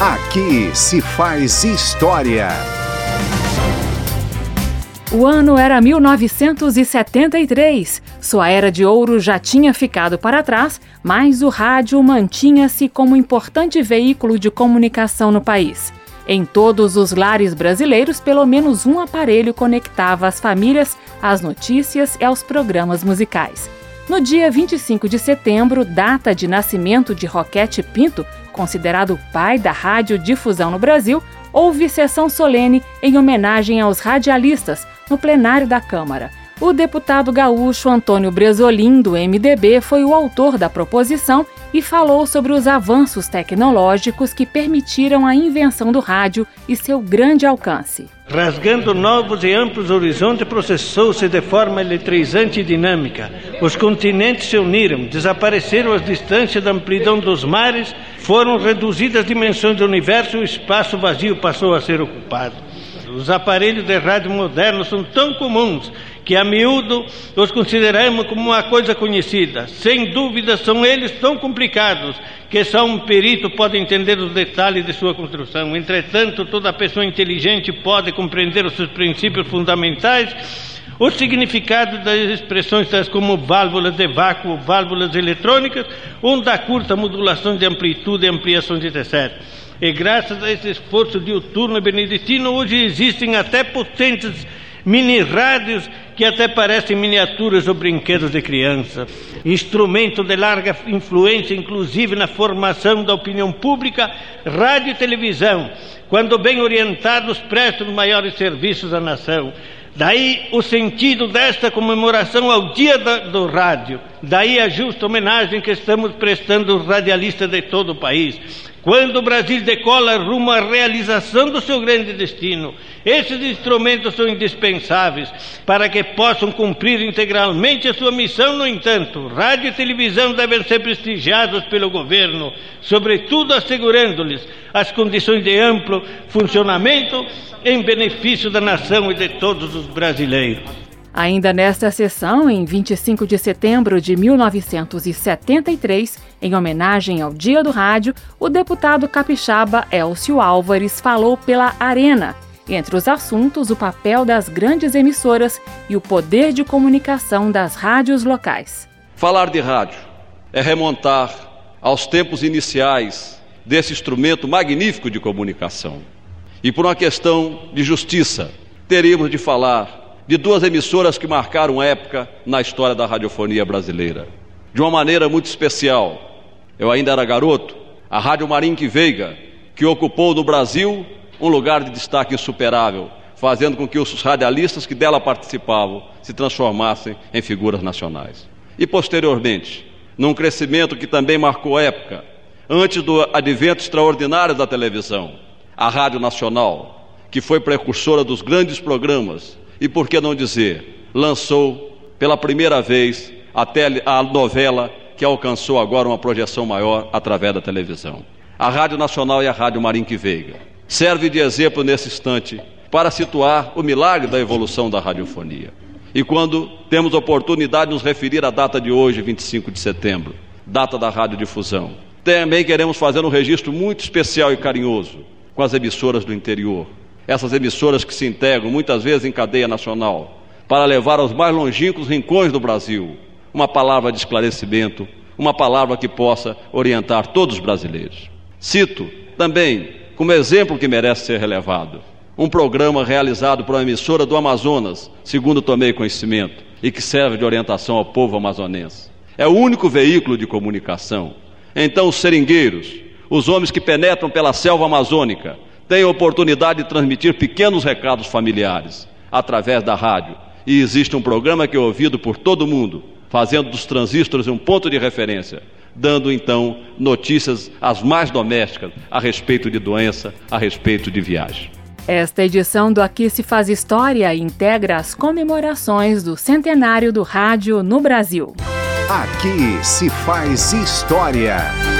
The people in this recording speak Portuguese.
Aqui se faz história. O ano era 1973. Sua era de ouro já tinha ficado para trás, mas o rádio mantinha-se como importante veículo de comunicação no país. Em todos os lares brasileiros, pelo menos um aparelho conectava as famílias às notícias e aos programas musicais. No dia 25 de setembro, data de nascimento de Roquete Pinto, considerado pai da radiodifusão no Brasil, houve sessão solene em homenagem aos radialistas no plenário da Câmara. O deputado gaúcho Antônio Bresolim, do MDB, foi o autor da proposição e falou sobre os avanços tecnológicos que permitiram a invenção do rádio e seu grande alcance. Rasgando novos e amplos horizontes, processou-se de forma eletrizante e dinâmica. Os continentes se uniram, desapareceram as distâncias da amplidão dos mares, foram reduzidas as dimensões do universo e o espaço vazio passou a ser ocupado. Os aparelhos de rádio modernos são tão comuns que a miúdo os consideramos como uma coisa conhecida. Sem dúvida, são eles tão complicados que só um perito pode entender os detalhes de sua construção. Entretanto, toda pessoa inteligente pode compreender os seus princípios fundamentais o significado das expressões tais como válvulas de vácuo, válvulas eletrônicas, onda curta, modulação de amplitude e ampliação de etc. E graças a esse esforço diuturno beneditino, hoje existem até potentes mini rádios que até parecem miniaturas ou brinquedos de criança, instrumento de larga influência, inclusive na formação da opinião pública, rádio e televisão, quando bem orientados, prestam maiores serviços à nação. Daí o sentido desta comemoração ao Dia do Rádio. Daí a justa homenagem que estamos prestando aos radialistas de todo o país. Quando o Brasil decola rumo à realização do seu grande destino, esses instrumentos são indispensáveis para que possam cumprir integralmente a sua missão. No entanto, rádio e televisão devem ser prestigiados pelo governo, sobretudo assegurando-lhes as condições de amplo funcionamento em benefício da nação e de todos os brasileiros. Ainda nesta sessão, em 25 de setembro de 1973, em homenagem ao Dia do Rádio, o deputado capixaba Elcio Álvares falou pela Arena. Entre os assuntos, o papel das grandes emissoras e o poder de comunicação das rádios locais. Falar de rádio é remontar aos tempos iniciais desse instrumento magnífico de comunicação. E por uma questão de justiça, teríamos de falar de duas emissoras que marcaram época na história da radiofonia brasileira. De uma maneira muito especial, eu ainda era garoto, a Rádio Marinque Veiga, que ocupou no Brasil um lugar de destaque insuperável, fazendo com que os radialistas que dela participavam se transformassem em figuras nacionais. E posteriormente, num crescimento que também marcou época, antes do advento extraordinário da televisão, a Rádio Nacional, que foi precursora dos grandes programas e, por que não dizer, lançou pela primeira vez a, tele, a novela que alcançou agora uma projeção maior através da televisão. A Rádio Nacional e a Rádio Marinque Veiga serve de exemplo nesse instante para situar o milagre da evolução da radiofonia. E quando temos oportunidade de nos referir à data de hoje, 25 de setembro, data da radiodifusão, também queremos fazer um registro muito especial e carinhoso com as emissoras do interior, essas emissoras que se integram muitas vezes em cadeia nacional, para levar aos mais longínquos rincões do Brasil uma palavra de esclarecimento, uma palavra que possa orientar todos os brasileiros. Cito também, como exemplo que merece ser relevado, um programa realizado por uma emissora do Amazonas, segundo tomei conhecimento, e que serve de orientação ao povo amazonense. É o único veículo de comunicação. Então, os seringueiros, os homens que penetram pela selva amazônica, tem a oportunidade de transmitir pequenos recados familiares através da rádio. E existe um programa que é ouvido por todo mundo, fazendo dos transistores um ponto de referência, dando então notícias as mais domésticas a respeito de doença, a respeito de viagem. Esta edição do Aqui se faz história integra as comemorações do centenário do rádio no Brasil. Aqui se faz história.